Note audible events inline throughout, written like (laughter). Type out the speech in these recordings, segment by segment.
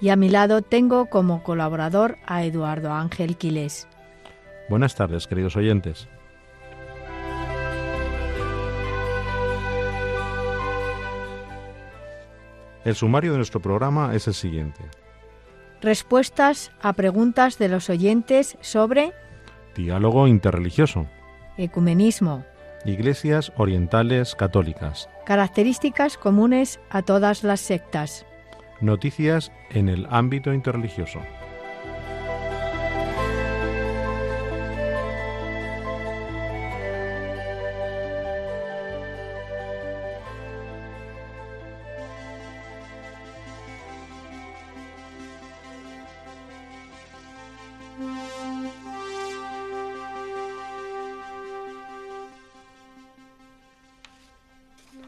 Y a mi lado tengo como colaborador a Eduardo Ángel Quiles. Buenas tardes, queridos oyentes. El sumario de nuestro programa es el siguiente. Respuestas a preguntas de los oyentes sobre Diálogo interreligioso. Ecumenismo. Iglesias orientales católicas. Características comunes a todas las sectas. Noticias en el ámbito interreligioso.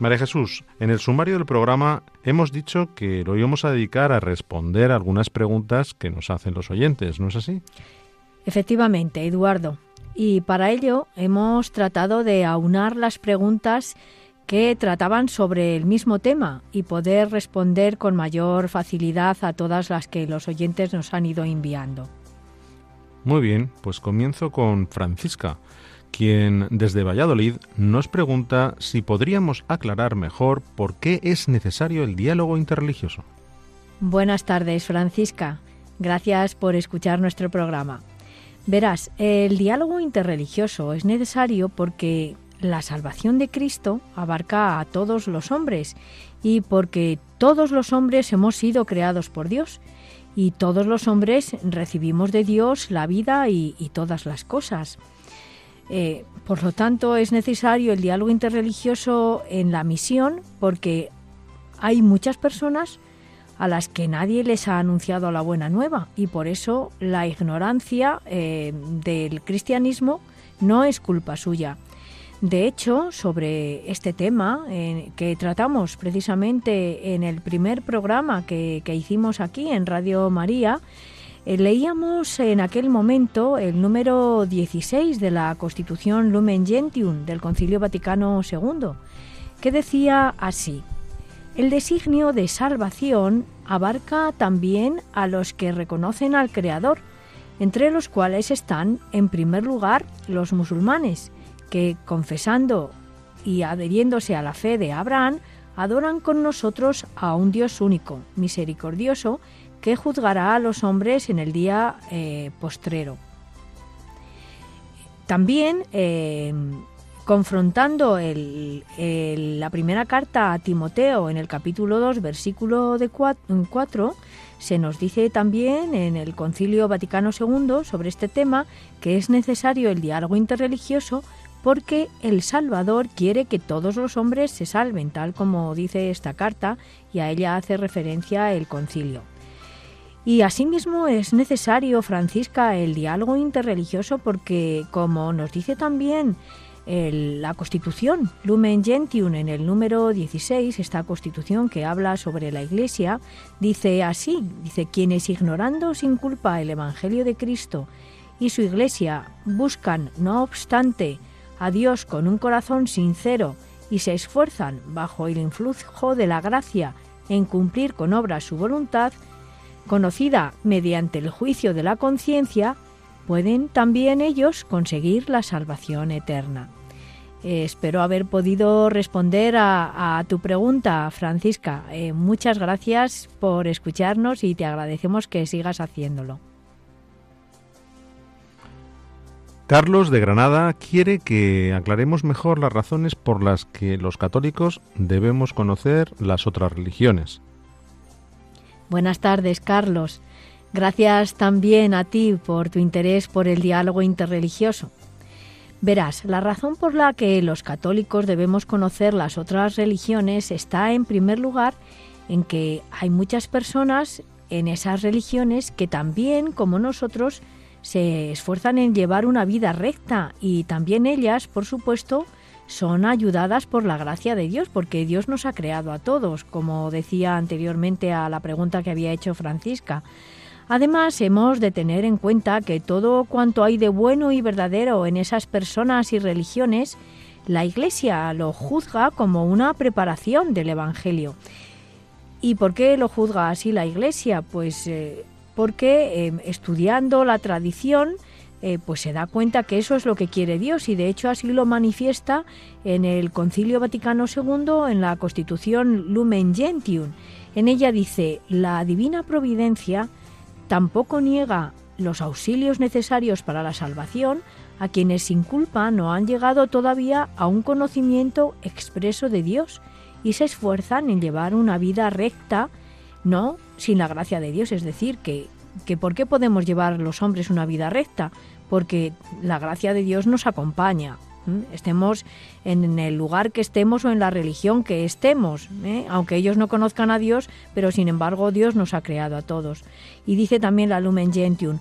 María Jesús, en el sumario del programa hemos dicho que lo íbamos a dedicar a responder algunas preguntas que nos hacen los oyentes, ¿no es así? Efectivamente, Eduardo. Y para ello hemos tratado de aunar las preguntas que trataban sobre el mismo tema y poder responder con mayor facilidad a todas las que los oyentes nos han ido enviando. Muy bien, pues comienzo con Francisca quien desde Valladolid nos pregunta si podríamos aclarar mejor por qué es necesario el diálogo interreligioso. Buenas tardes, Francisca. Gracias por escuchar nuestro programa. Verás, el diálogo interreligioso es necesario porque la salvación de Cristo abarca a todos los hombres y porque todos los hombres hemos sido creados por Dios y todos los hombres recibimos de Dios la vida y, y todas las cosas. Eh, por lo tanto, es necesario el diálogo interreligioso en la misión porque hay muchas personas a las que nadie les ha anunciado la buena nueva y por eso la ignorancia eh, del cristianismo no es culpa suya. De hecho, sobre este tema que tratamos precisamente en el primer programa que hicimos aquí en Radio María, leíamos en aquel momento el número 16 de la Constitución Lumen Gentium del Concilio Vaticano II, que decía así: El designio de salvación abarca también a los que reconocen al Creador, entre los cuales están, en primer lugar, los musulmanes, que confesando y adheriéndose a la fe de Abraham, adoran con nosotros a un Dios único, misericordioso, que juzgará a los hombres en el día eh, postrero. También, eh, confrontando la primera carta a Timoteo en el capítulo 2, versículo de 4, se nos dice también en el Concilio Vaticano II sobre este tema que es necesario el diálogo interreligioso porque el Salvador quiere que todos los hombres se salven, tal como dice esta carta, y a ella hace referencia el concilio. Y asimismo es necesario, Francisca, el diálogo interreligioso porque, como nos dice también la Constitución Lumen Gentium en el número 16, esta Constitución que habla sobre la Iglesia, dice así, dice, quienes ignorando sin culpa el Evangelio de Cristo y su Iglesia buscan, no obstante, a Dios con un corazón sincero y se esfuerzan bajo el influjo de la gracia en cumplir con obra su voluntad, conocida mediante el juicio de la conciencia, pueden también ellos conseguir la salvación eterna. Eh, espero haber podido responder a, tu pregunta, Francisca. Eh, muchas gracias por escucharnos y te agradecemos que sigas haciéndolo. Carlos de Granada quiere que aclaremos mejor las razones por las que los católicos debemos conocer las otras religiones. Buenas tardes, Carlos. Gracias también a ti por tu interés por el diálogo interreligioso. Verás, la razón por la que los católicos debemos conocer las otras religiones está en primer lugar en que hay muchas personas en esas religiones que también, como nosotros, se esfuerzan en llevar una vida recta y también ellas, por supuesto, son ayudadas por la gracia de Dios, porque Dios nos ha creado a todos, como decía anteriormente a la pregunta que había hecho Francisca. Además, hemos de tener en cuenta que todo cuanto hay de bueno y verdadero en esas personas y religiones, la Iglesia lo juzga como una preparación del Evangelio. ¿Y por qué lo juzga así la Iglesia? Pues eh, porque eh, estudiando la tradición, eh, pues se da cuenta que eso es lo que quiere Dios y de hecho así lo manifiesta en el Concilio Vaticano II en la Constitución Lumen Gentium. En ella dice, la divina providencia tampoco niega los auxilios necesarios para la salvación a quienes sin culpa no han llegado todavía a un conocimiento expreso de Dios y se esfuerzan en llevar una vida recta, no sin la gracia de Dios, es decir, que que por qué podemos llevar los hombres una vida recta, porque la gracia de Dios nos acompaña. Estemos en el lugar que estemos o en la religión que estemos, ¿eh? aunque ellos no conozcan a Dios, pero sin embargo Dios nos ha creado a todos. Y dice también la Lumen Gentium,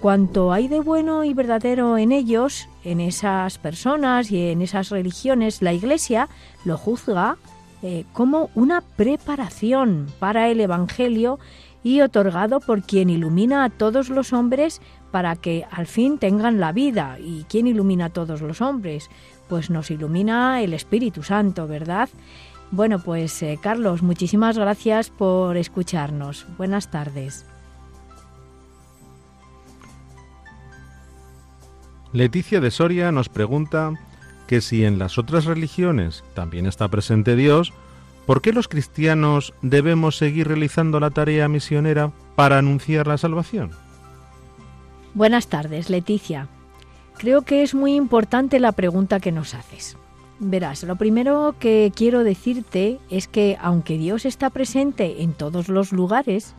cuanto hay de bueno y verdadero en ellos, en esas personas y en esas religiones, la Iglesia lo juzga eh, como una preparación para el Evangelio y otorgado por quien ilumina a todos los hombres para que al fin tengan la vida. ¿Y quién ilumina a todos los hombres? Pues nos ilumina el Espíritu Santo, ¿verdad? Bueno, pues eh, Carlos, muchísimas gracias por escucharnos. Buenas tardes. Leticia de Soria nos pregunta que si en las otras religiones también está presente Dios, ¿Por qué los cristianos debemos seguir realizando la tarea misionera para anunciar la salvación? Buenas tardes, Leticia. Creo que es muy importante la pregunta que nos haces. Verás, lo primero que quiero decirte es que aunque Dios está presente en todos los lugares,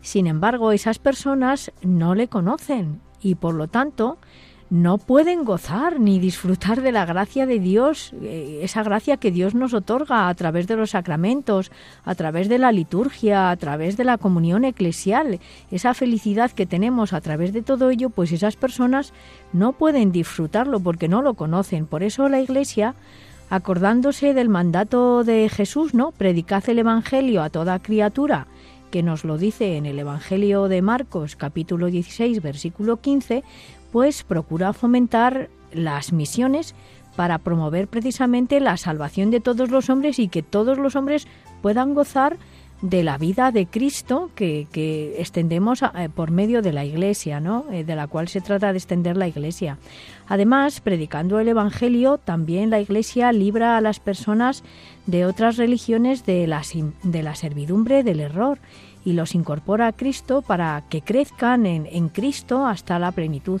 sin embargo esas personas no le conocen y por lo tanto no pueden gozar ni disfrutar de la gracia de Dios, eh, esa gracia que Dios nos otorga a través de los sacramentos, a través de la liturgia, a través de la comunión eclesial, esa felicidad que tenemos a través de todo ello, pues esas personas no pueden disfrutarlo porque no lo conocen. Por eso la Iglesia acordándose del mandato de Jesús, ¿no? Predicad el evangelio a toda criatura, que nos lo dice en el Evangelio de Marcos, capítulo 16, versículo 15, pues procura fomentar las misiones para promover precisamente la salvación de todos los hombres y que todos los hombres puedan gozar de la vida de Cristo que, extendemos eh, por medio de la Iglesia, ¿no? Eh, de la cual se trata de extender la Iglesia. Además, predicando el Evangelio, también la Iglesia libra a las personas de otras religiones de la, de la servidumbre del error y los incorpora a Cristo para que crezcan en, en Cristo hasta la plenitud.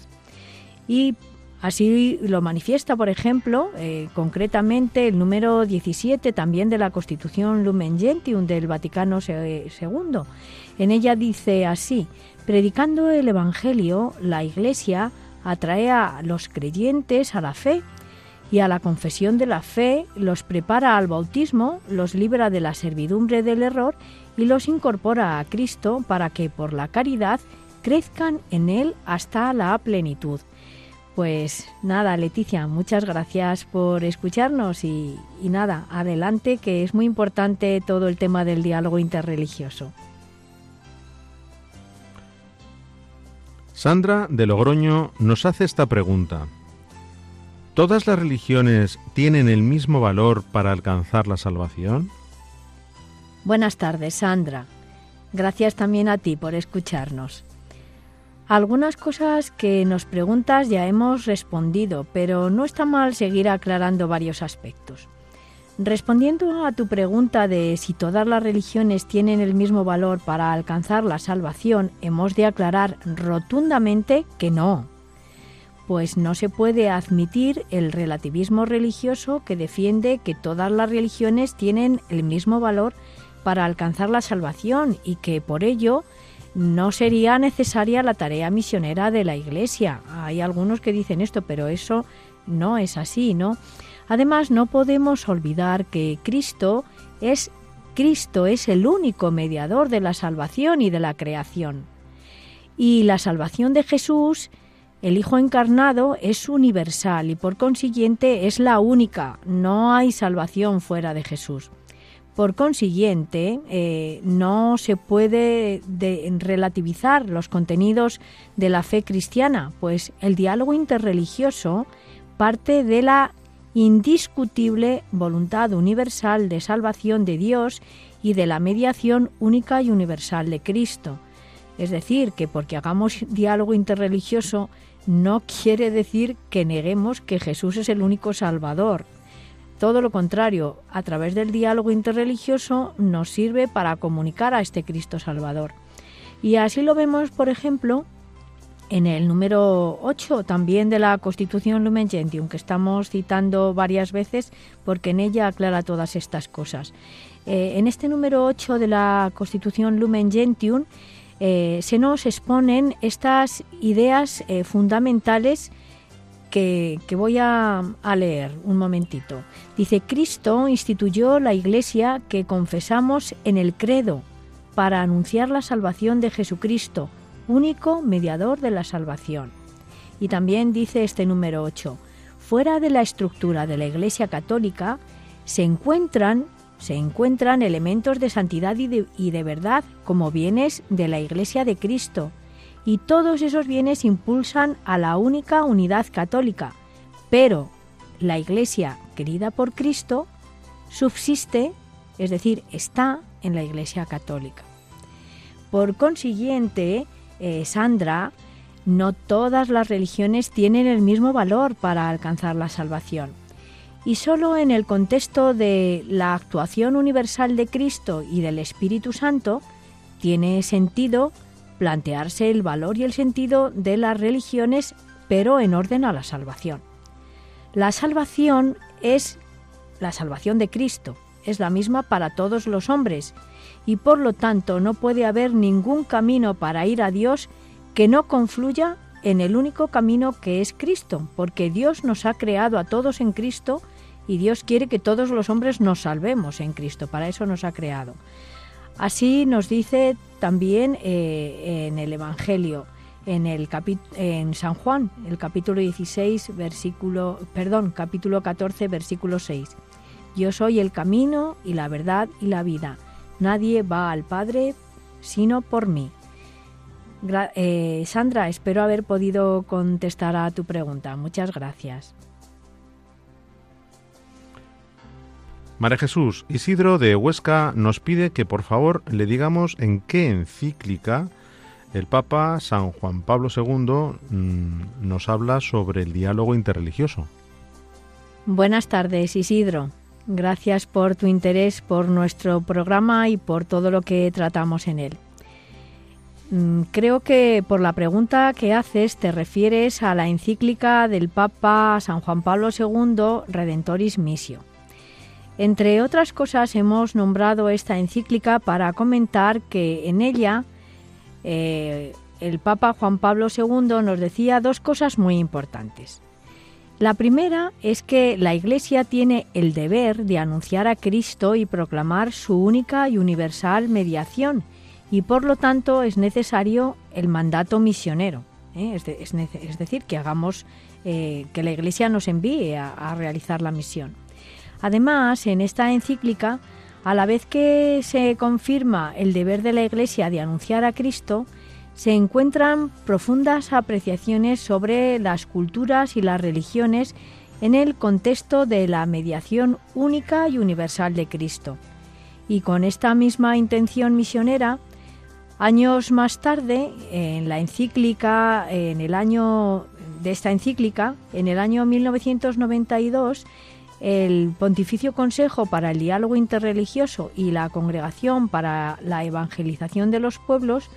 Y así lo manifiesta, por ejemplo, eh, concretamente el número 17 también de la Constitución Lumen Gentium del Vaticano II. En ella dice así, predicando el Evangelio, la Iglesia atrae a los creyentes a la fe y a la confesión de la fe, los prepara al bautismo, los libra de la servidumbre del error y los incorpora a Cristo para que por la caridad crezcan en Él hasta la plenitud. Pues nada, Leticia, muchas gracias por escucharnos y, nada, adelante, que es muy importante todo el tema del diálogo interreligioso. Sandra de Logroño nos hace esta pregunta. ¿Todas las religiones tienen el mismo valor para alcanzar la salvación? Buenas tardes, Sandra. Gracias también a ti por escucharnos. Algunas cosas que nos preguntas ya hemos respondido, pero no está mal seguir aclarando varios aspectos. Respondiendo a tu pregunta de si todas las religiones tienen el mismo valor para alcanzar la salvación, hemos de aclarar rotundamente que no, pues no se puede admitir el relativismo religioso que defiende que todas las religiones tienen el mismo valor para alcanzar la salvación y que por ello no sería necesaria la tarea misionera de la Iglesia. Hay algunos que dicen esto, pero eso no es así, ¿no? Además, no podemos olvidar que Cristo es Cristo es el único mediador de la salvación y de la creación. Y la salvación de Jesús, el Hijo encarnado, es universal y por consiguiente es la única. No hay salvación fuera de Jesús. Por consiguiente, eh, no se puede relativizar los contenidos de la fe cristiana, pues el diálogo interreligioso parte de la indiscutible voluntad universal de salvación de Dios y de la mediación única y universal de Cristo. Es decir, que porque hagamos diálogo interreligioso no quiere decir que neguemos que Jesús es el único Salvador. Todo lo contrario, a través del diálogo interreligioso nos sirve para comunicar a este Cristo Salvador. Y así lo vemos, por ejemplo, en el número 8 también de la Constitución Lumen Gentium, que estamos citando varias veces porque en ella aclara todas estas cosas. Eh, en este número 8 de la Constitución Lumen Gentium eh, se nos exponen estas ideas eh, fundamentales que, voy a, leer un momentito. Dice, Cristo instituyó la iglesia que confesamos en el credo para anunciar la salvación de Jesucristo, único mediador de la salvación. Y también dice este número 8, fuera de la estructura de la Iglesia Católica se encuentran se encuentran elementos de santidad y de, verdad como bienes de la Iglesia de Cristo, y todos esos bienes impulsan a la única unidad católica, pero la Iglesia querida por Cristo subsiste, es decir, está en la Iglesia católica. Por consiguiente, eh, Sandra, no todas las religiones tienen el mismo valor para alcanzar la salvación y solo en el contexto de la actuación universal de Cristo y del Espíritu Santo tiene sentido plantearse el valor y el sentido de las religiones, pero en orden a la salvación. La salvación es la salvación de Cristo, es la misma para todos los hombres, y por lo tanto no puede haber ningún camino para ir a Dios que no confluya en el único camino que es Cristo, porque Dios nos ha creado a todos en Cristo y Dios quiere que todos los hombres nos salvemos en Cristo, para eso nos ha creado. Así nos dice también eh, en el Evangelio, en, el San Juan, el capítulo 16, versículo, perdón, capítulo 14, versículo 6. Yo soy el camino y la verdad y la vida. Nadie va al Padre sino por mí. Eh, Sandra, espero haber podido contestar a tu pregunta. Muchas gracias. María Jesús Isidro de Huesca nos pide que por favor le digamos en qué encíclica el Papa San Juan Pablo II mm, nos habla sobre el diálogo interreligioso. Buenas tardes, Isidro. Gracias por tu interés por nuestro programa y por todo lo que tratamos en él. Mm, creo que por la pregunta que haces te refieres a la encíclica del Papa San Juan Pablo II Redentoris Missio. Entre otras cosas, hemos nombrado esta encíclica para comentar que en ella eh, el Papa Juan Pablo II nos decía dos cosas muy importantes. La primera es que la Iglesia tiene el deber de anunciar a Cristo y proclamar su única y universal mediación, y por lo tanto es necesario el mandato misionero. ¿eh? Es, decir, que hagamos eh, que la Iglesia nos envíe a realizar la misión. Además, en esta encíclica, a la vez que se confirma el deber de la Iglesia de anunciar a Cristo, se encuentran profundas apreciaciones sobre las culturas y las religiones en el contexto de la mediación única y universal de Cristo. Y con esta misma intención misionera, años más tarde, en la encíclica, en el año de esta encíclica, en el año 1992, el Pontificio Consejo para el Diálogo Interreligioso y la Congregación para la Evangelización de los Pueblos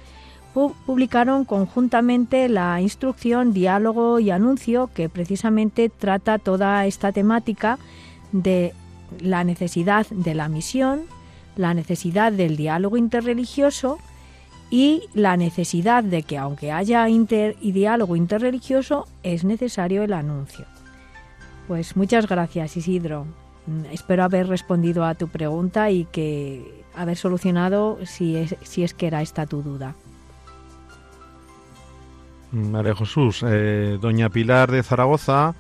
publicaron conjuntamente la instrucción Diálogo y Anuncio que precisamente trata toda esta temática de la necesidad de la misión, la necesidad del diálogo interreligioso y la necesidad de que aunque haya inter y diálogo interreligioso es necesario el anuncio. Pues muchas gracias Isidro. Mm, espero haber respondido a tu pregunta y que haber solucionado si es, si es que era esta tu duda. María Jesús, eh, doña Pilar de Zaragoza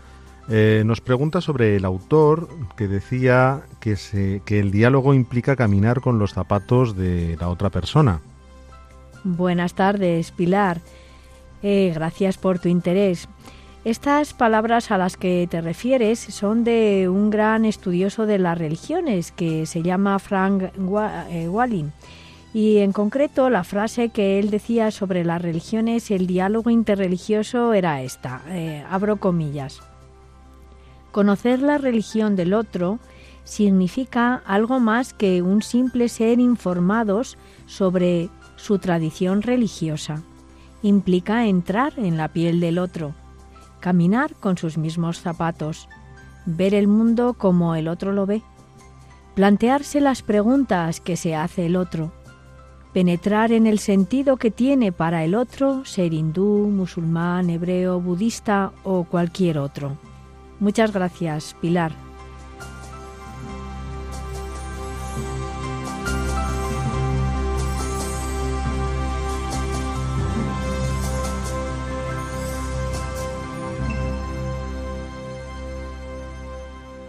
eh, nos pregunta sobre el autor que decía que, se, que el diálogo implica caminar con los zapatos de la otra persona. Buenas tardes, Pilar. Eh, gracias por tu interés. Estas palabras a las que te refieres son de un gran estudioso de las religiones que se llama Frank Walling. Y en concreto la frase que él decía sobre las religiones y el diálogo interreligioso era esta, abro comillas. Conocer la religión del otro significa algo más que un simple ser informados sobre su tradición religiosa. Implica entrar en la piel del otro, caminar con sus mismos zapatos, ver el mundo como el otro lo ve, plantearse las preguntas que se hace el otro, penetrar en el sentido que tiene para el otro ser hindú, musulmán, hebreo, budista o cualquier otro. Muchas gracias, Pilar.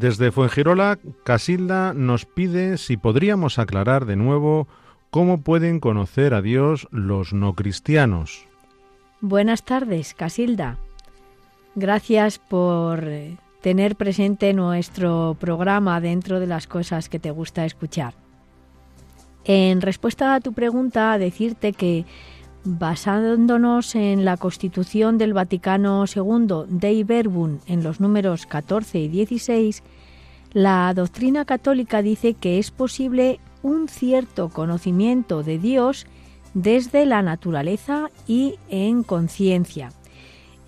Desde Fuengirola, Casilda nos pide si podríamos aclarar de nuevo cómo pueden conocer a Dios los no cristianos. Buenas tardes, Casilda. Gracias por eh, tener presente nuestro programa dentro de las cosas que te gusta escuchar. En respuesta a tu pregunta, decirte que basándonos en la Constitución del Vaticano II Dei Verbum en los números 14 y 16, la doctrina católica dice que es posible un cierto conocimiento de Dios desde la naturaleza y en conciencia.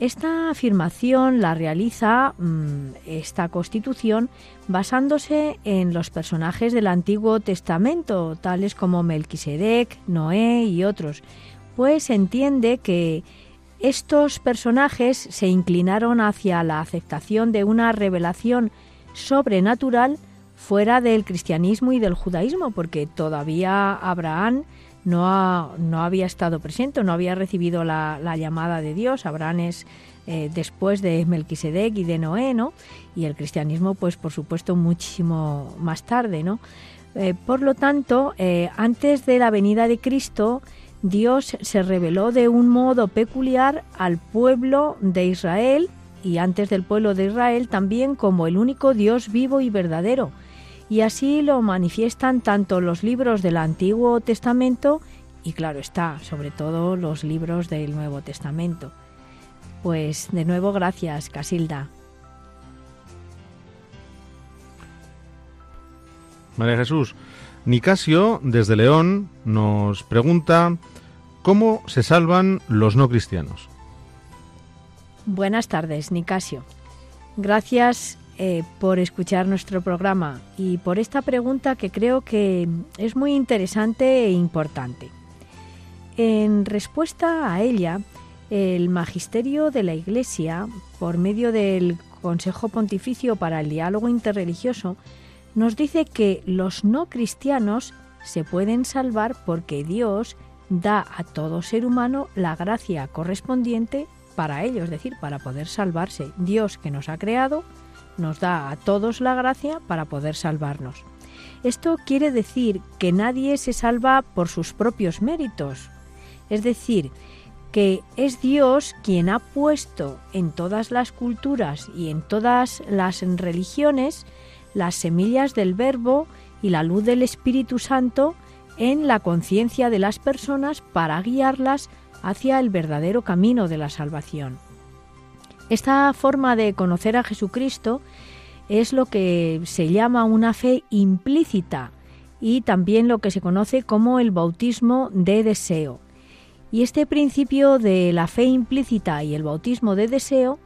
Esta afirmación la realiza mm, esta constitución basándose en los personajes del Antiguo Testamento, tales como Melquisedec, Noé y otros, pues entiende que estos personajes se inclinaron hacia la aceptación de una revelación sobrenatural fuera del cristianismo y del judaísmo, porque todavía Abraham no, no había estado presente, no había recibido la, llamada de Dios. Abraham es eh, después de Melquisedec y de Noé, ¿no? Y el cristianismo, pues por supuesto, muchísimo más tarde, ¿no? Eh, por lo tanto, eh, antes de la venida de Cristo, Dios se reveló de un modo peculiar al pueblo de Israel y antes del pueblo de Israel también como el único Dios vivo y verdadero y así lo manifiestan tanto los libros del Antiguo Testamento y claro está, sobre todo los libros del Nuevo Testamento. Pues de nuevo gracias, Casilda. María Jesús, Nicasio, desde León, nos pregunta cómo se salvan los no cristianos. Buenas tardes, Nicasio. Gracias eh, por escuchar nuestro programa y por esta pregunta que creo que es muy interesante e importante. En respuesta a ella, el Magisterio de la Iglesia, por medio del Consejo Pontificio para el Diálogo Interreligioso, nos dice que los no cristianos se pueden salvar porque Dios da a todo ser humano la gracia correspondiente para ello, es decir, para poder salvarse. Dios que nos ha creado nos da a todos la gracia para poder salvarnos. Esto quiere decir que nadie se salva por sus propios méritos. Es decir, que es Dios quien ha puesto en todas las culturas y en todas las religiones las semillas del Verbo y la luz del Espíritu Santo en la conciencia de las personas para guiarlas hacia el verdadero camino de la salvación. Esta forma de conocer a Jesucristo es lo que se llama una fe implícita y también lo que se conoce como el bautismo de deseo. Y este principio de la fe implícita y el bautismo de deseo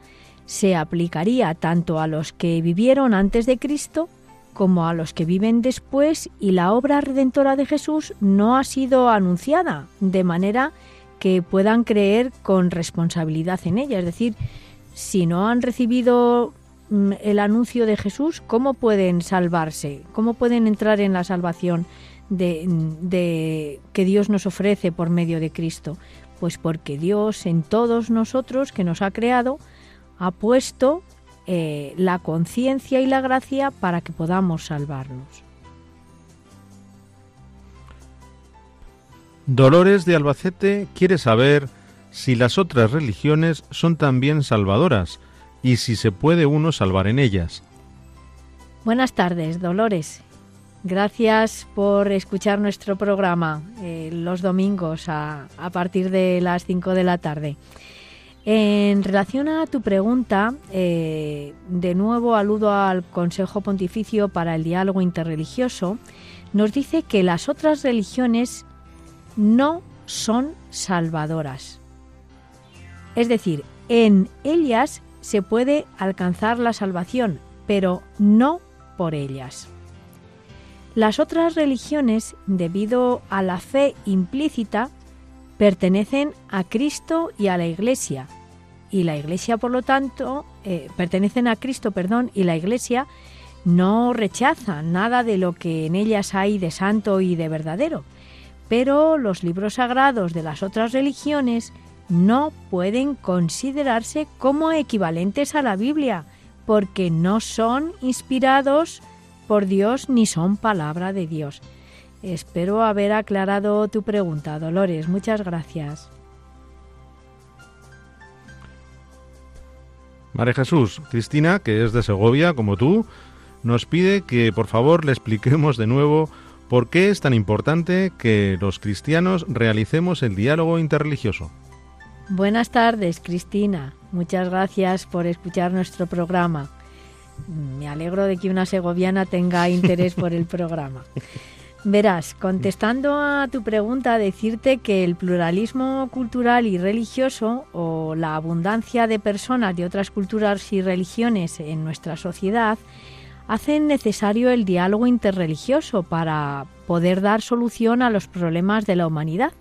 se aplicaría tanto a los que vivieron antes de Cristo como a los que viven después y la obra redentora de Jesús no ha sido anunciada, de manera que puedan creer con responsabilidad en ella. Es decir, si no han recibido mm, el anuncio de Jesús, ¿cómo pueden salvarse? ¿Cómo pueden entrar en la salvación de, de, que Dios nos ofrece por medio de Cristo? Pues porque Dios en todos nosotros que nos ha creado ha puesto eh, la conciencia y la gracia para que podamos salvarnos. Dolores de Albacete quiere saber si las otras religiones son también salvadoras y si se puede uno salvar en ellas. Buenas tardes, Dolores. Gracias por escuchar nuestro programa eh, los domingos a, a partir de las 5 de la tarde. En relación a tu pregunta, eh, de nuevo aludo al Consejo Pontificio para el Diálogo Interreligioso, nos dice que las otras religiones no son salvadoras. Es decir, en ellas se puede alcanzar la salvación, pero no por ellas. Las otras religiones, debido a la fe implícita, pertenecen a Cristo y a la Iglesia, y la Iglesia, por lo tanto, eh, pertenecen a Cristo, perdón, y la Iglesia no rechaza nada de lo que en ellas hay de santo y de verdadero. Pero los libros sagrados de las otras religiones no pueden considerarse como equivalentes a la Biblia, porque no son inspirados por Dios ni son palabra de Dios. Espero haber aclarado tu pregunta, Dolores. Muchas gracias. María Jesús, Cristina, que es de Segovia, como tú, nos pide que por favor le expliquemos de nuevo por qué es tan importante que los cristianos realicemos el diálogo interreligioso. Buenas tardes, Cristina. Muchas gracias por escuchar nuestro programa. Me alegro de que una segoviana tenga (laughs) interés por el programa. Verás, contestando a tu pregunta, decirte que el pluralismo cultural y religioso o la abundancia de personas de otras culturas y religiones en nuestra sociedad hacen necesario el diálogo interreligioso para poder dar solución a los problemas de la humanidad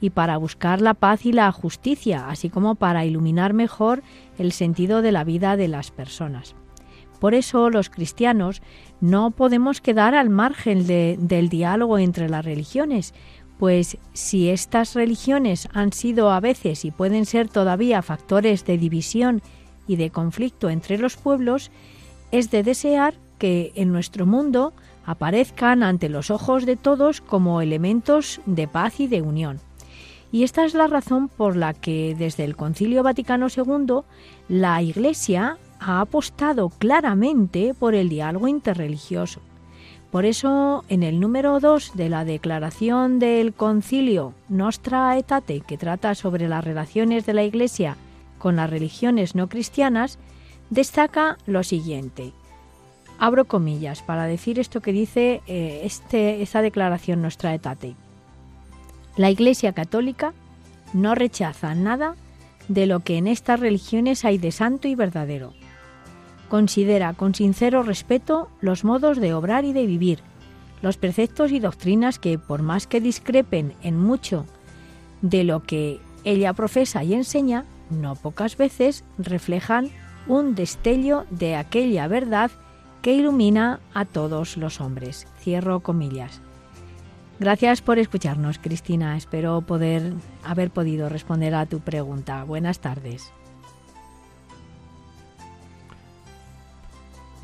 y para buscar la paz y la justicia, así como para iluminar mejor el sentido de la vida de las personas. Por eso los cristianos no podemos quedar al margen del diálogo entre las religiones, pues si estas religiones han sido a veces y pueden ser todavía factores de división y de conflicto entre los pueblos, es de desear que en nuestro mundo aparezcan ante los ojos de todos como elementos de paz y de unión. Y esta es la razón por la que desde el Concilio Vaticano II la Iglesia ha apostado claramente por el diálogo interreligioso. Por eso, en el número 2 de la declaración del concilio Nostra Aetate, que trata sobre las relaciones de la Iglesia con las religiones no cristianas, destaca lo siguiente. Abro comillas para decir esto que dice eh, este, esta declaración Nostra Aetate. La Iglesia Católica no rechaza nada de lo que en estas religiones hay de santo y verdadero considera con sincero respeto los modos de obrar y de vivir, los preceptos y doctrinas que, por más que discrepen en mucho de lo que ella profesa y enseña, no pocas veces reflejan un destello de aquella verdad que ilumina a todos los hombres. Cierro comillas. Gracias por escucharnos, Cristina. Espero poder haber podido responder a tu pregunta. Buenas tardes.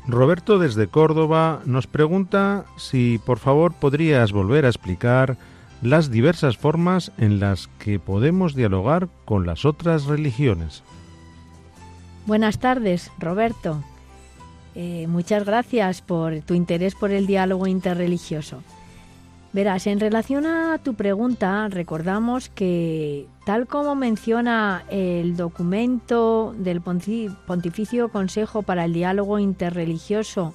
Roberto desde Córdoba nos pregunta si por favor podrías volver a explicar las diversas formas en las que podemos dialogar con las otras religiones. Buenas tardes, Roberto. Eh, muchas gracias por tu interés por el diálogo interreligioso. Verás, en relación a tu pregunta, recordamos que, tal como menciona el documento del Pontificio Consejo para el Diálogo Interreligioso,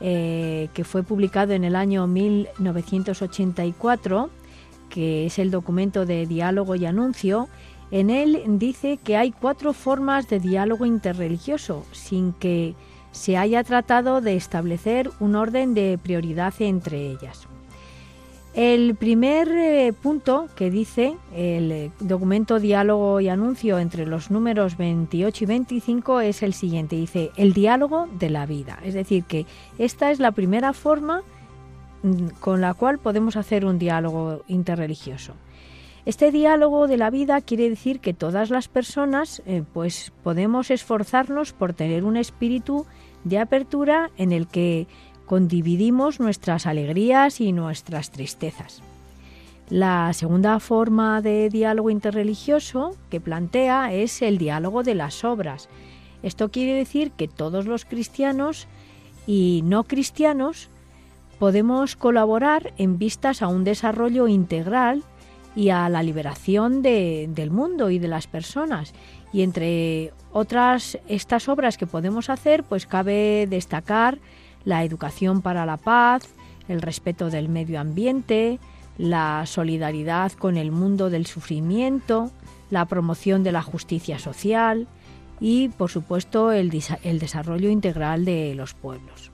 eh, que fue publicado en el año 1984, que es el documento de diálogo y anuncio, en él dice que hay cuatro formas de diálogo interreligioso, sin que se haya tratado de establecer un orden de prioridad entre ellas. El primer eh, punto que dice el documento diálogo y anuncio entre los números 28 y 25 es el siguiente. Dice el diálogo de la vida. Es decir, que esta es la primera forma mm, con la cual podemos hacer un diálogo interreligioso. Este diálogo de la vida quiere decir que todas las personas eh, pues podemos esforzarnos por tener un espíritu de apertura en el que condividimos nuestras alegrías y nuestras tristezas. La segunda forma de diálogo interreligioso que plantea es el diálogo de las obras. Esto quiere decir que todos los cristianos y no cristianos podemos colaborar en vistas a un desarrollo integral y a la liberación del mundo y de las personas. Y entre otras estas obras que podemos hacer, pues cabe destacar la educación para la paz, el respeto del medio ambiente, la solidaridad con el mundo del sufrimiento, la promoción de la justicia social y, por supuesto, el, desarrollo integral de los pueblos.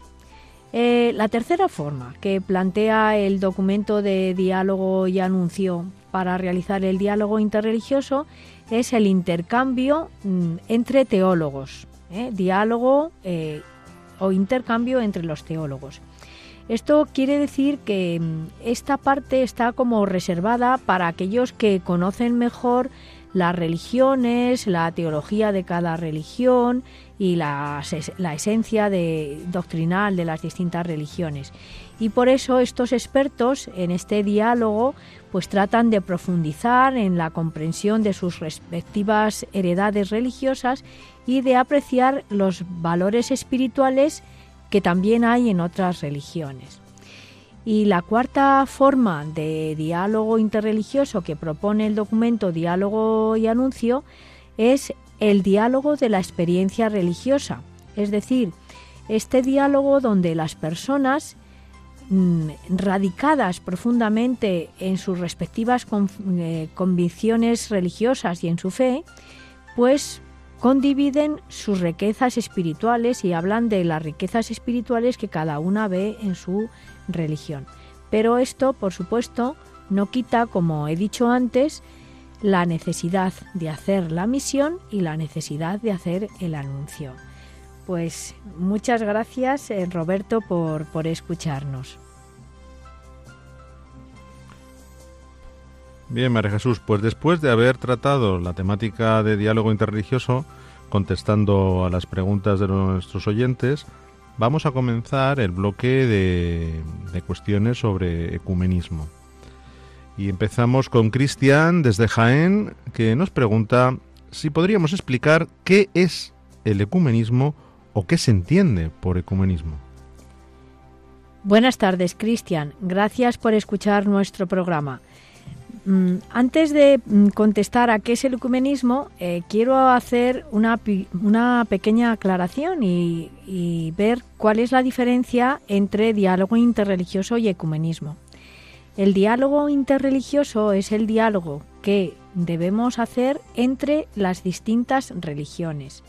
Eh, la tercera forma que plantea el documento de diálogo y anuncio para realizar el diálogo interreligioso es el intercambio mm, entre teólogos, ¿eh? diálogo eh, o intercambio entre los teólogos. Esto quiere decir que mm, esta parte está como reservada para aquellos que conocen mejor las religiones, la teología de cada religión y la, esencia doctrinal de las distintas religiones. Y por eso estos expertos en este diálogo pues tratan de profundizar en la comprensión de sus respectivas heredades religiosas y de apreciar los valores espirituales que también hay en otras religiones. Y la cuarta forma de diálogo interreligioso que propone el documento Diálogo y Anuncio es el diálogo de la experiencia religiosa, es decir, este diálogo donde las personas mm, radicadas profundamente en sus respectivas eh, convicciones religiosas y en su fe, pues condividen sus riquezas espirituales y hablan de las riquezas espirituales que cada una ve en su religión. Pero esto, por supuesto, no quita, como he dicho antes, la necesidad de hacer la misión y la necesidad de hacer el anuncio. Pues muchas gracias, eh, Roberto, por, por escucharnos. Bien, María Jesús, pues después de haber tratado la temática de diálogo interreligioso, contestando a las preguntas de nuestros oyentes, vamos a comenzar el bloque de, cuestiones sobre ecumenismo. Y empezamos con Cristian desde Jaén, que nos pregunta si podríamos explicar qué es el ecumenismo o qué se entiende por ecumenismo. Buenas tardes, Cristian. Gracias por escuchar nuestro programa. Mm, antes de mm, contestar a qué es el ecumenismo, eh, quiero hacer una, pequeña aclaración y, y, ver cuál es la diferencia entre diálogo interreligioso y ecumenismo. El diálogo interreligioso es el diálogo que debemos hacer entre las distintas religiones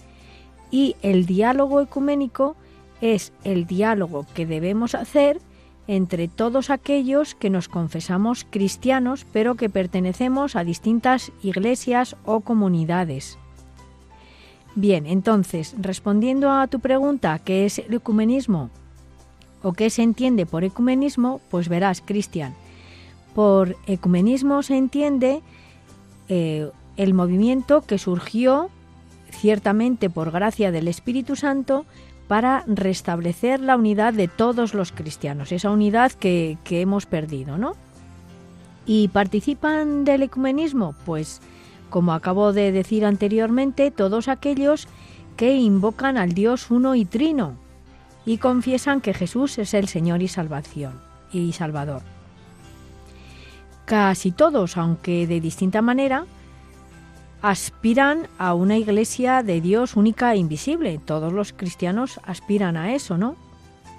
y el diálogo ecuménico es el diálogo que debemos hacer entre todos aquellos que nos confesamos cristianos pero que pertenecemos a distintas iglesias o comunidades. Bien, entonces, respondiendo a tu pregunta, ¿qué es el ecumenismo? ¿O qué se entiende por ecumenismo? Pues verás, Cristian, por ecumenismo se entiende eh, el movimiento que surgió ciertamente por gracia del Espíritu Santo para restablecer la unidad de todos los cristianos, esa unidad que, hemos perdido, ¿no? ¿Y participan del ecumenismo? Pues, como acabo de decir anteriormente, todos aquellos que invocan al Dios uno y trino y confiesan que Jesús es el Señor y salvación y Salvador. Casi todos, aunque de distinta manera, aspiran a una iglesia de Dios única e invisible. Todos los cristianos aspiran a eso, ¿no?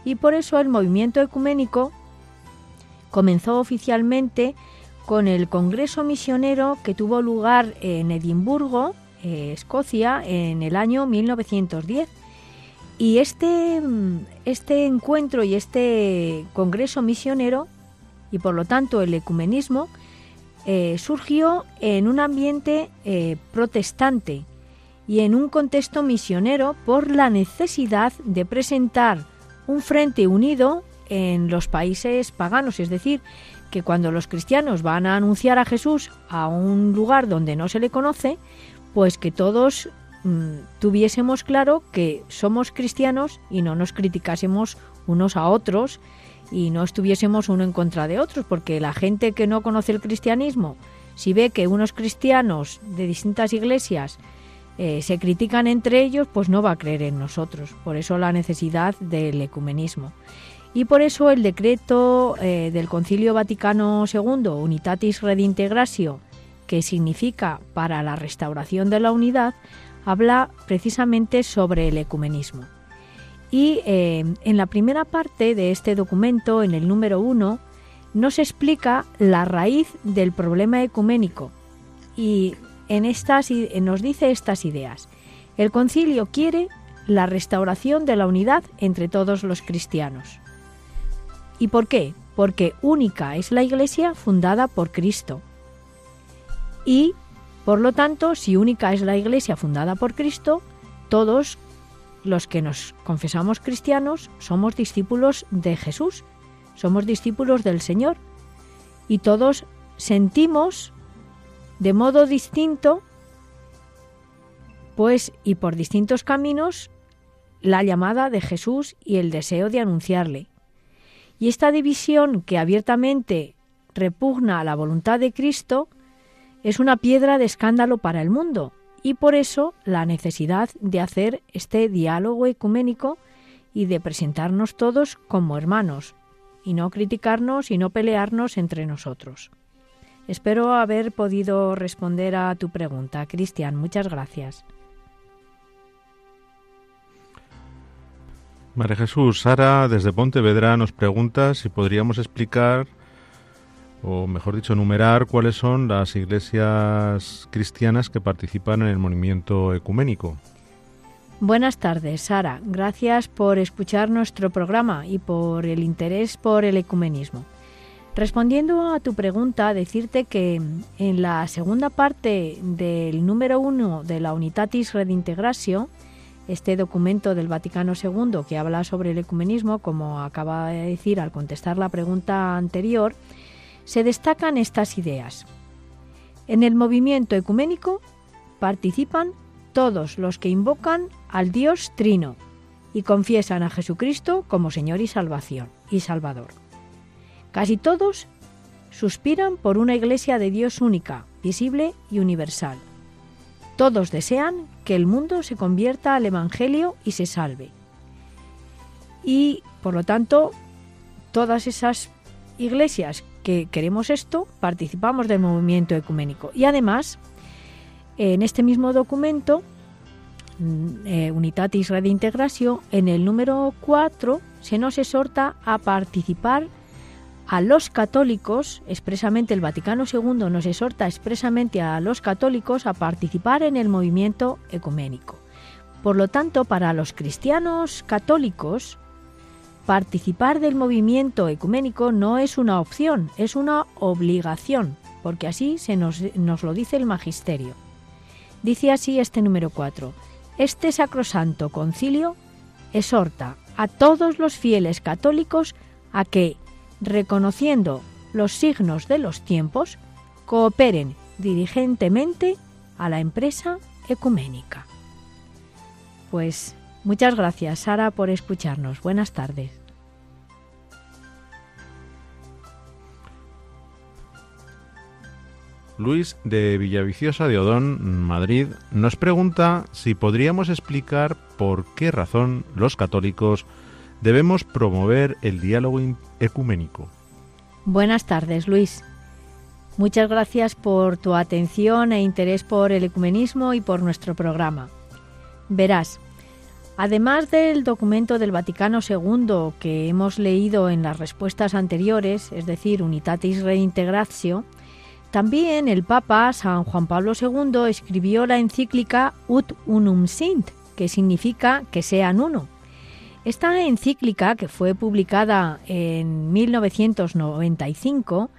Y por eso el movimiento ecuménico comenzó oficialmente con el Congreso Misionero que tuvo lugar en Edimburgo, eh, Escocia, en el año 1910. Y este, este encuentro y este Congreso Misionero, y por lo tanto el ecumenismo, eh, surgió en un ambiente eh, protestante y en un contexto misionero por la necesidad de presentar un frente unido en los países paganos, es decir, que cuando los cristianos van a anunciar a Jesús a un lugar donde no se le conoce, pues que todos mm, tuviésemos claro que somos cristianos y no nos criticásemos unos a otros y no estuviésemos uno en contra de otros, porque la gente que no conoce el cristianismo, si ve que unos cristianos de distintas iglesias eh, se critican entre ellos, pues no va a creer en nosotros. Por eso la necesidad del ecumenismo. Y por eso el decreto eh, del Concilio Vaticano II, Unitatis Redintegratio, que significa para la restauración de la unidad, habla precisamente sobre el ecumenismo. Y eh, en la primera parte de este documento, en el número uno, nos explica la raíz del problema ecuménico y en estas, nos dice estas ideas. El concilio quiere la restauración de la unidad entre todos los cristianos. ¿Y por qué? Porque única es la Iglesia fundada por Cristo. Y, por lo tanto, si única es la Iglesia fundada por Cristo, todos los que nos confesamos cristianos somos discípulos de Jesús, somos discípulos del Señor y todos sentimos de modo distinto, pues y por distintos caminos, la llamada de Jesús y el deseo de anunciarle. Y esta división que abiertamente repugna a la voluntad de Cristo es una piedra de escándalo para el mundo, y por eso la necesidad de hacer este diálogo ecuménico y de presentarnos todos como hermanos y no criticarnos y no pelearnos entre nosotros. Espero haber podido responder a tu pregunta, Cristian. Muchas gracias. María Jesús, Sara desde Pontevedra nos pregunta si podríamos explicar o mejor dicho, enumerar cuáles son las iglesias cristianas que participan en el movimiento ecuménico. Buenas tardes, Sara. Gracias por escuchar nuestro programa y por el interés por el ecumenismo. Respondiendo a tu pregunta, decirte que en la segunda parte del número uno de la Unitatis Redintegratio, este documento del Vaticano II que habla sobre el ecumenismo, como acaba de decir al contestar la pregunta anterior, se destacan estas ideas. En el movimiento ecuménico participan todos los que invocan al Dios Trino y confiesan a Jesucristo como Señor y Salvación y Salvador. Casi todos suspiran por una iglesia de Dios única, visible y universal. Todos desean que el mundo se convierta al Evangelio y se salve. Y, por lo tanto, todas esas iglesias que queremos esto, participamos del movimiento ecuménico. Y además, en este mismo documento, mm, eh, Unitatis Redintegratio, en el número 4 se nos exhorta a participar a los católicos, expresamente el Vaticano II nos exhorta expresamente a los católicos a participar en el movimiento ecuménico. Por lo tanto, para los cristianos católicos, participar del movimiento ecuménico no es una opción, es una obligación, porque así se nos, nos lo dice el magisterio. Dice así este número 4. Este sacrosanto concilio exhorta a todos los fieles católicos a que, reconociendo los signos de los tiempos, cooperen diligentemente a la empresa ecuménica. Pues Muchas gracias, Sara, por escucharnos. Buenas tardes. Luis de Villaviciosa de Odón, Madrid, nos pregunta si podríamos explicar por qué razón los católicos debemos promover el diálogo ecuménico. Buenas tardes, Luis. Muchas gracias por tu atención e interés por el ecumenismo y por nuestro programa. Verás, además del documento del Vaticano II que hemos leído en las respuestas anteriores, es decir, Unitatis Reintegratio, también el Papa San Juan Pablo II escribió la encíclica Ut Unum Sint, que significa que sean uno. Esta encíclica, que fue publicada en 1995,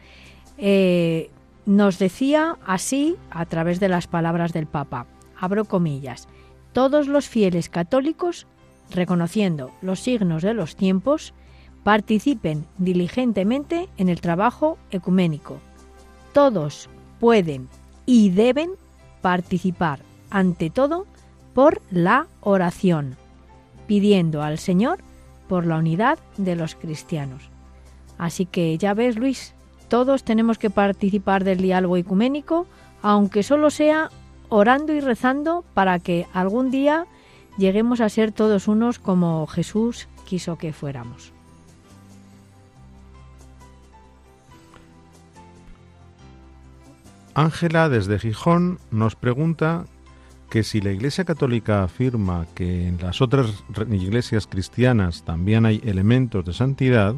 eh, nos decía así a través de las palabras del Papa, abro comillas, todos los fieles católicos, reconociendo los signos de los tiempos, participen diligentemente en el trabajo ecuménico todos pueden y deben participar, ante todo, por la oración, pidiendo al Señor por la unidad de los cristianos. Así que ya ves, Luis, todos tenemos que participar del diálogo ecuménico, aunque solo sea orando y rezando para que algún día lleguemos a ser todos unos como Jesús quiso que fuéramos. Ángela desde Gijón nos pregunta que si la Iglesia Católica afirma que en las otras iglesias cristianas también hay elementos de santidad,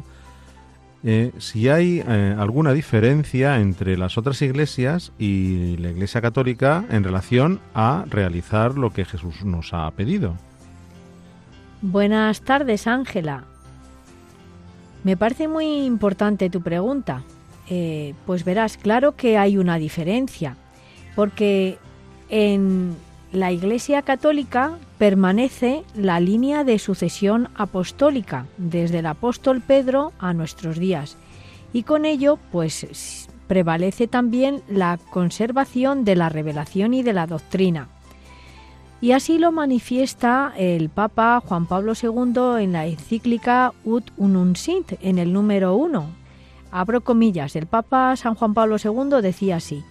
eh, si hay eh, alguna diferencia entre las otras iglesias y la Iglesia Católica en relación a realizar lo que Jesús nos ha pedido. Buenas tardes, Ángela. Me parece muy importante tu pregunta. Eh, pues verás, claro que hay una diferencia, porque en la Iglesia Católica permanece la línea de sucesión apostólica desde el apóstol Pedro a nuestros días y con ello pues prevalece también la conservación de la revelación y de la doctrina. Y así lo manifiesta el Papa Juan Pablo II en la encíclica Ut Unum Sint en el número 1, abro comillas, el Papa San Juan Pablo II decía así,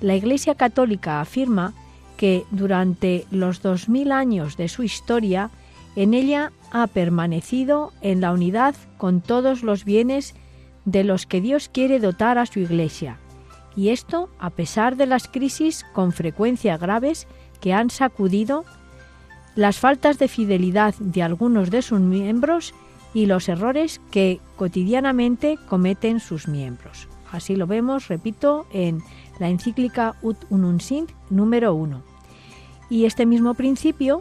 la Iglesia Católica afirma que durante los dos mil años de su historia, en ella ha permanecido en la unidad con todos los bienes de los que Dios quiere dotar a su Iglesia, y esto a pesar de las crisis con frecuencia graves que han sacudido las faltas de fidelidad de algunos de sus miembros y los errores que cotidianamente cometen sus miembros. Así lo vemos, repito, en la encíclica Ut Unum Sint número 1. Y este mismo principio,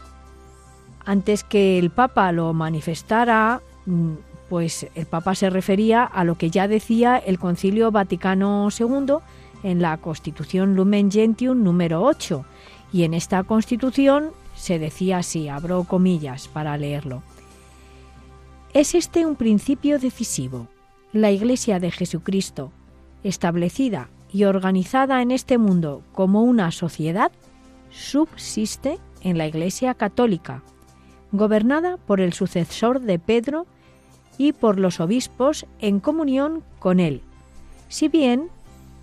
antes que el Papa lo manifestara, mm, pues el Papa se refería a lo que ya decía el Concilio Vaticano II en la Constitución Lumen Gentium número 8. Y en esta Constitución se decía así, abro comillas para leerlo. Es este un principio decisivo. La Iglesia de Jesucristo, establecida y organizada en este mundo como una sociedad, subsiste en la Iglesia católica, gobernada por el sucesor de Pedro y por los obispos en comunión con él. Si bien,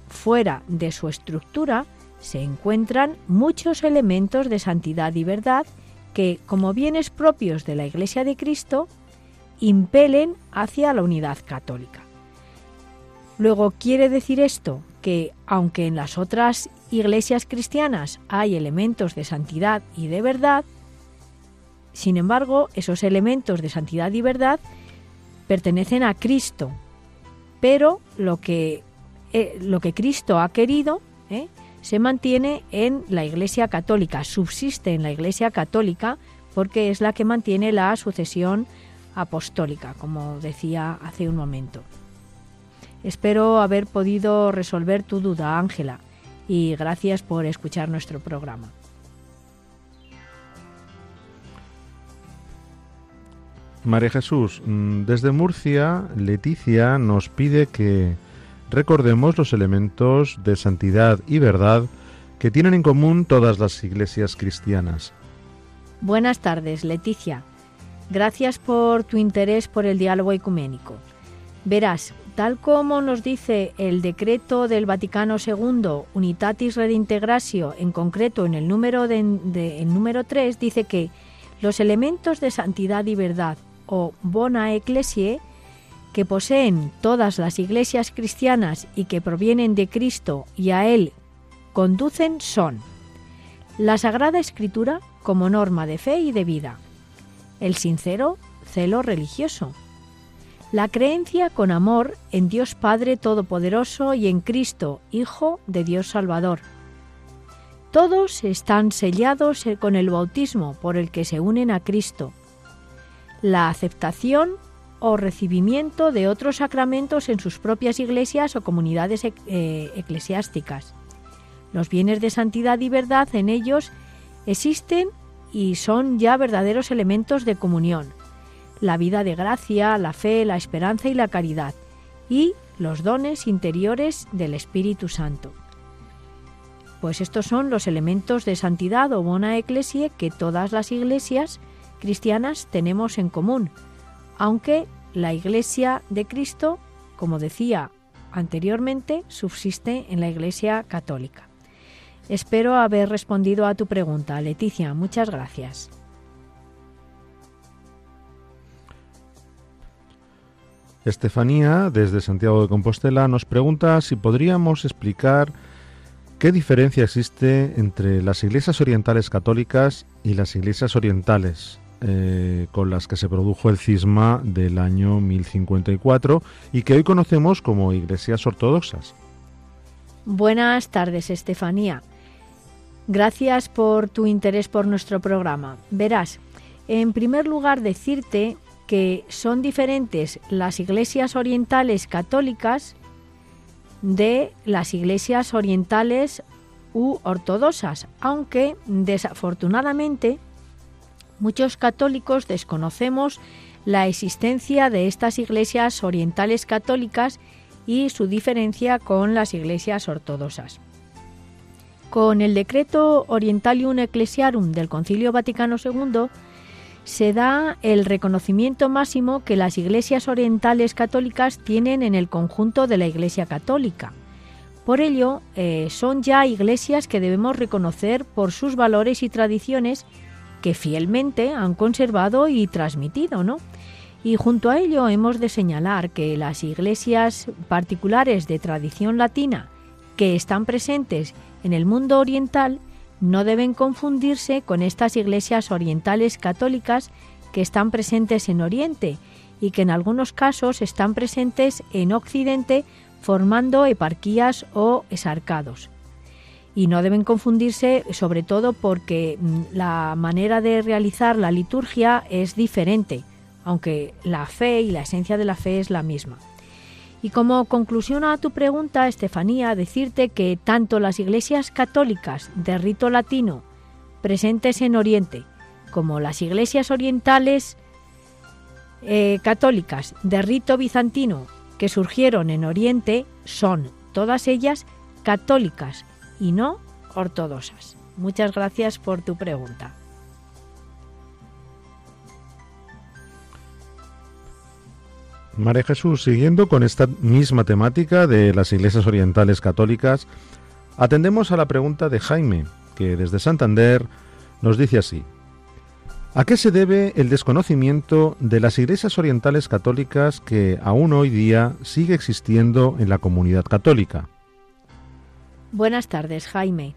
fuera de su estructura, se encuentran muchos elementos de santidad y verdad que, como bienes propios de la Iglesia de Cristo, impelen hacia la unidad católica. Luego, ¿quiere decir esto que aunque en las otras iglesias cristianas hay elementos de santidad y de verdad, sin embargo, esos elementos de santidad y verdad pertenecen a Cristo, pero lo que, eh, lo que Cristo ha querido eh, se mantiene en la Iglesia Católica, subsiste en la Iglesia Católica porque es la que mantiene la sucesión apostólica, como decía hace un momento. Espero haber podido resolver tu duda, Ángela, y gracias por escuchar nuestro programa. María Jesús, mm, desde Murcia, Leticia nos pide que recordemos los elementos de santidad y verdad que tienen en común todas las iglesias cristianas. Buenas tardes, Leticia. Gracias por tu interés por el diálogo ecuménico. Verás, tal como nos dice el decreto del Vaticano II, Unitatis Redintegratio, en concreto en el número, de, número 3, dice que los elementos de santidad y verdad, o bona ecclesiae, que poseen todas las iglesias cristianas y que provienen de Cristo y a Él conducen son la Sagrada Escritura como norma de fe y de vida, el sincero celo religioso, la creencia con amor en Dios Padre Todopoderoso y en Cristo, Hijo de Dios Salvador. Todos están sellados con el bautismo por el que se unen a Cristo. La aceptación o recibimiento de otros sacramentos en sus propias iglesias o comunidades eh, eclesiásticas. Los bienes de santidad y verdad en ellos existen y son ya verdaderos elementos de comunión la vida de gracia, la fe, la esperanza y la caridad, y los dones interiores del Espíritu Santo. Pues estos son los elementos de santidad o bona ecclesia que todas las iglesias cristianas tenemos en común, aunque la iglesia de Cristo, como decía anteriormente, subsiste en la iglesia católica. Espero haber respondido a tu pregunta, Leticia. Muchas gracias. Estefanía, desde Santiago de Compostela, nos pregunta si podríamos explicar qué diferencia existe entre las iglesias orientales católicas y las iglesias orientales eh, con las que se produjo el cisma del año 1054 y que hoy conocemos como iglesias ortodoxas. Buenas tardes, Estefanía. Gracias por tu interés por nuestro programa. Verás, en primer lugar decirte que son diferentes las iglesias orientales católicas de las iglesias orientales u ortodoxas, aunque desafortunadamente muchos católicos desconocemos la existencia de estas iglesias orientales católicas y su diferencia con las iglesias ortodoxas. Con el decreto Orientalium Ecclesiarum del Concilio Vaticano II se da el reconocimiento máximo que las iglesias orientales católicas tienen en el conjunto de la Iglesia católica. Por ello, eh, son ya iglesias que debemos reconocer por sus valores y tradiciones que fielmente han conservado y transmitido, ¿no? Y junto a ello hemos de señalar que las iglesias particulares de tradición latina que están presentes en el mundo oriental no deben confundirse con estas iglesias orientales católicas que están presentes en Oriente y que en algunos casos están presentes en Occidente formando eparquías o esarcados. Y no deben confundirse sobre todo porque mm, la manera de realizar la liturgia es diferente, aunque la fe y la esencia de la fe es la misma. Y como conclusión a tu pregunta, Estefanía, decirte que tanto las iglesias católicas de rito latino presentes en Oriente como las iglesias orientales eh, católicas de rito bizantino que surgieron en Oriente son todas ellas católicas y no ortodoxas. Muchas gracias por tu pregunta. María Jesús, siguiendo con esta misma temática de las iglesias orientales católicas, atendemos a la pregunta de Jaime, que desde Santander nos dice así. ¿A qué se debe el desconocimiento de las iglesias orientales católicas que aún hoy día sigue existiendo en la comunidad católica? Buenas tardes, Jaime.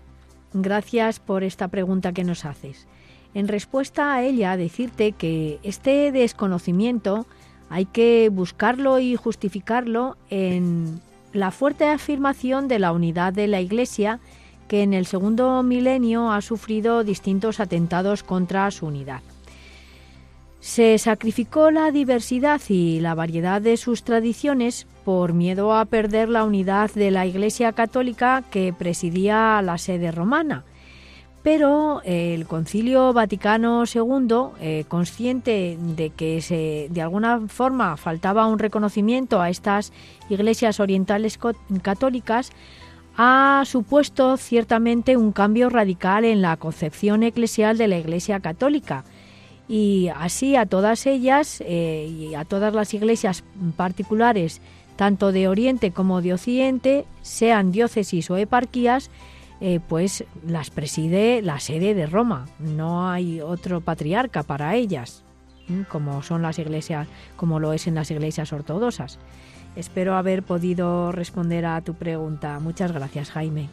Gracias por esta pregunta que nos haces. En respuesta a ella, decirte que este desconocimiento hay que buscarlo y justificarlo en la fuerte afirmación de la unidad de la Iglesia que en el segundo milenio ha sufrido distintos atentados contra su unidad. Se sacrificó la diversidad y la variedad de sus tradiciones por miedo a perder la unidad de la Iglesia católica que presidía la sede romana, pero eh, el Concilio Vaticano II, eh, consciente de que se, de alguna forma faltaba un reconocimiento a estas iglesias orientales católicas, ha supuesto ciertamente un cambio radical en la concepción eclesial de la Iglesia Católica. Y así a todas ellas eh, y a todas las iglesias particulares, tanto de Oriente como de Occidente, sean diócesis o eparquías, eh, pues las preside la sede de Roma. No hay otro patriarca para ellas, como son las iglesias, como lo es en las iglesias ortodoxas. Espero haber podido responder a tu pregunta. Muchas gracias, Jaime.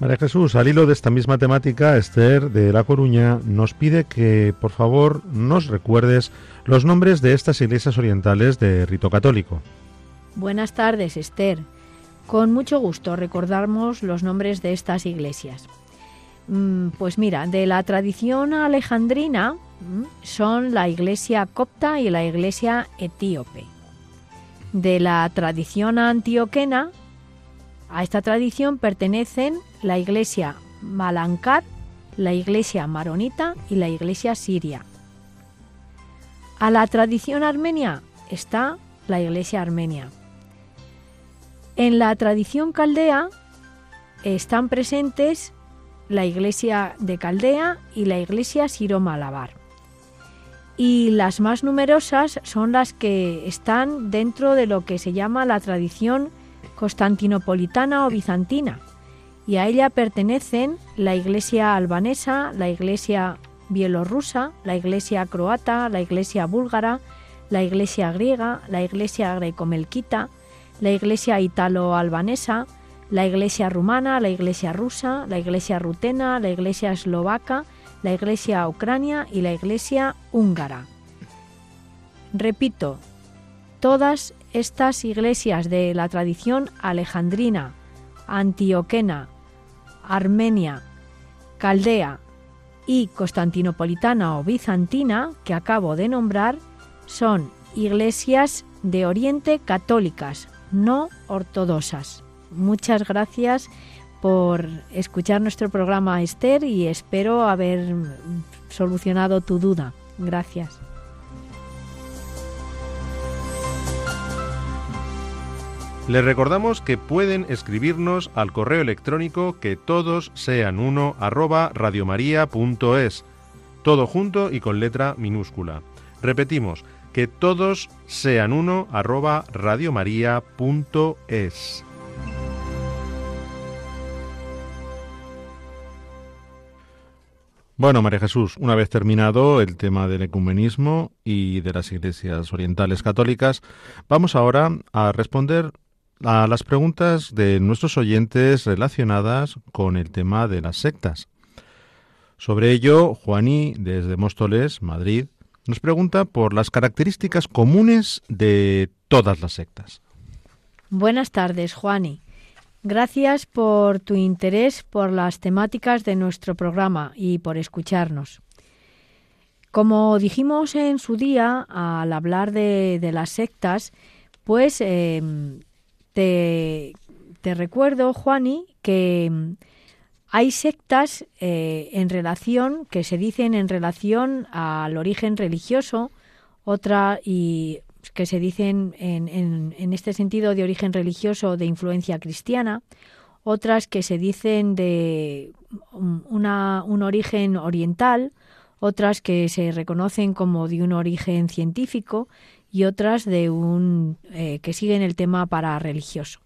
María Jesús, al hilo de esta misma temática, Esther de La Coruña nos pide que, por favor, nos recuerdes los nombres de estas iglesias orientales de rito católico. Buenas tardes, Esther. Con mucho gusto recordamos los nombres de estas iglesias. Mm, pues mira, de la tradición alejandrina mm, son la iglesia copta y la iglesia etíope. De la tradición antioquena, a esta tradición pertenecen la iglesia Malankar, la iglesia maronita y la iglesia siria. A la tradición armenia está la iglesia armenia. En la tradición caldea están presentes la iglesia de Caldea y la iglesia Siro-Malabar. Y las más numerosas son las que están dentro de lo que se llama la tradición constantinopolitana o bizantina, y a ella pertenecen la iglesia albanesa, la iglesia bielorrusa, la iglesia croata, la iglesia búlgara, la iglesia griega, la iglesia grecomelquita, la iglesia italo-albanesa, la iglesia rumana, la iglesia rusa, la iglesia rutena, la iglesia eslovaca, la iglesia ucrania y la iglesia húngara. Repito, todas estas iglesias de la tradición alejandrina, antioquena, armenia, caldea y constantinopolitana o bizantina que acabo de nombrar son iglesias de Oriente católicas, no ortodoxas. Muchas gracias por escuchar nuestro programa Esther y espero haber solucionado tu duda. Gracias. Les recordamos que pueden escribirnos al correo electrónico que todos sean uno arroba radiomaria.es, todo junto y con letra minúscula. Repetimos, que todos sean uno arroba radiomaria.es. Bueno, María Jesús, una vez terminado el tema del ecumenismo y de las iglesias orientales católicas, vamos ahora a responder a las preguntas de nuestros oyentes relacionadas con el tema de las sectas. Sobre ello, Juaní, desde Móstoles, Madrid, nos pregunta por las características comunes de todas las sectas. Buenas tardes, Juani. Gracias por tu interés por las temáticas de nuestro programa y por escucharnos. Como dijimos en su día al hablar de, las sectas, pues em, te, recuerdo, Juani, que mm, hay sectas eh, en relación, que se dicen en relación al origen religioso, otra que se dicen en, este sentido de origen religioso de influencia cristiana, otras que se dicen de un origen oriental, otras que se reconocen como de un origen científico y otras de un eh, que siguen el tema para religioso.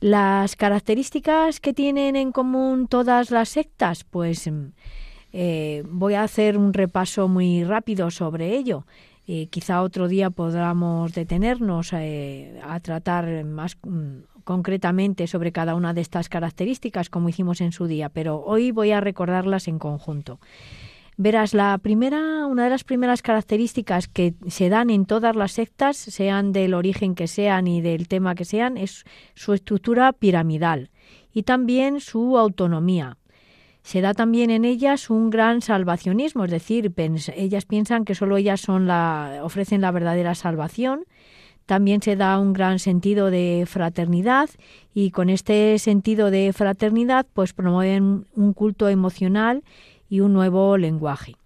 Las características que tienen en común todas las sectas, pues mm, eh, voy a hacer un repaso muy rápido sobre ello. Eh, quizá otro día podamos detenernos a tratar más mm, concretamente sobre cada una de estas características, como hicimos en su día, pero hoy voy a recordarlas en conjunto. Verás, la primera, una de las primeras características que se dan en todas las sectas, sean del origen que sean y del tema que sean, es su estructura piramidal y también su autonomía. Se da también en ellas un gran salvacionismo, es decir, ellas piensan que solo ellas son la, ofrecen la verdadera salvación. También se da un gran sentido de fraternidad y con este sentido de fraternidad pues promueven un culto emocional y un nuevo lenguaje.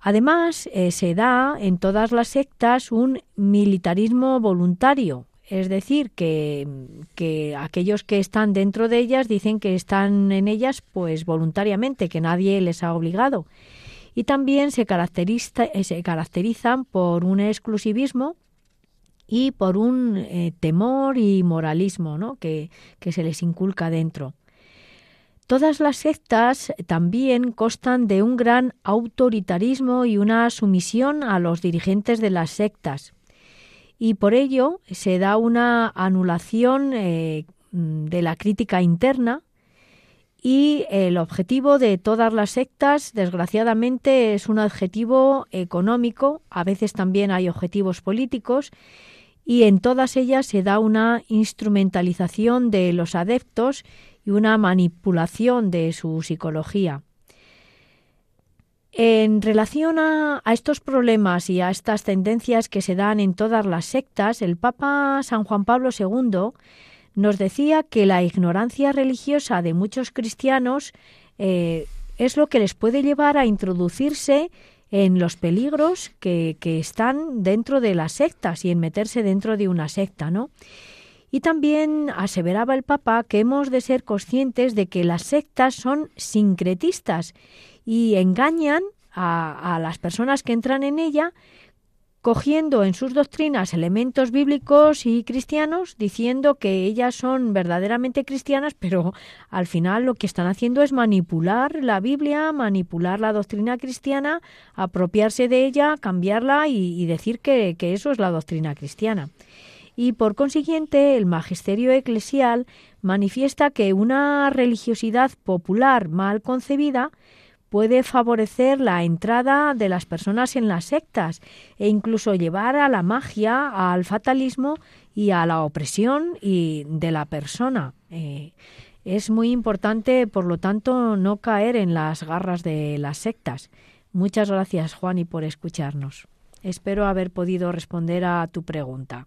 Además, eh, se da en todas las sectas un militarismo voluntario, es decir, que, que, aquellos que están dentro de ellas dicen que están en ellas pues voluntariamente, que nadie les ha obligado. Y también se, caracteriza, eh, se caracterizan por un exclusivismo y por un eh, temor y moralismo ¿no? que, que se les inculca dentro. Todas las sectas también constan de un gran autoritarismo y una sumisión a los dirigentes de las sectas. Y por ello se da una anulación eh, de la crítica interna y el objetivo de todas las sectas, desgraciadamente, es un objetivo económico, a veces también hay objetivos políticos, y en todas ellas se da una instrumentalización de los adeptos y una manipulación de su psicología. En relación a, estos problemas y a estas tendencias que se dan en todas las sectas, el Papa San Juan Pablo II nos decía que la ignorancia religiosa de muchos cristianos eh, es lo que les puede llevar a introducirse en los peligros que, que, están dentro de las sectas y en meterse dentro de una secta, ¿no? Y también aseveraba el Papa que hemos de ser conscientes de que las sectas son sincretistas y engañan a, a las personas que entran en ella cogiendo en sus doctrinas elementos bíblicos y cristianos, diciendo que ellas son verdaderamente cristianas, pero al final lo que están haciendo es manipular la Biblia, manipular la doctrina cristiana, apropiarse de ella, cambiarla y, y decir que, que eso es la doctrina cristiana y por consiguiente el magisterio eclesial manifiesta que una religiosidad popular mal concebida puede favorecer la entrada de las personas en las sectas e incluso llevar a la magia, al fatalismo y a la opresión de la persona. Eh, es muy importante, por lo tanto, no caer en las garras de las sectas. Muchas gracias, Juan, y por escucharnos. Espero haber podido responder a tu pregunta.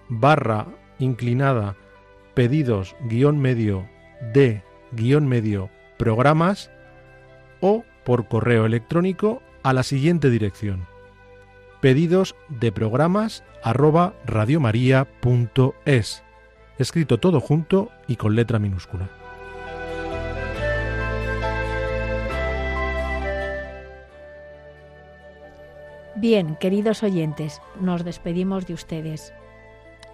barra inclinada pedidos guion medio de guion medio programas o por correo electrónico a la siguiente dirección pedidos de programas arroba radiomaria.es escrito todo junto y con letra minúscula. Bien, queridos oyentes, nos despedimos de ustedes.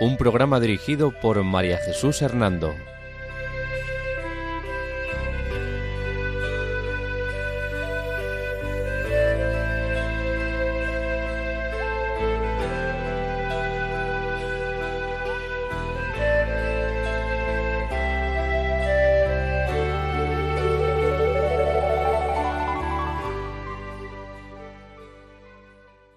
un programa dirigido por María Jesús Hernando.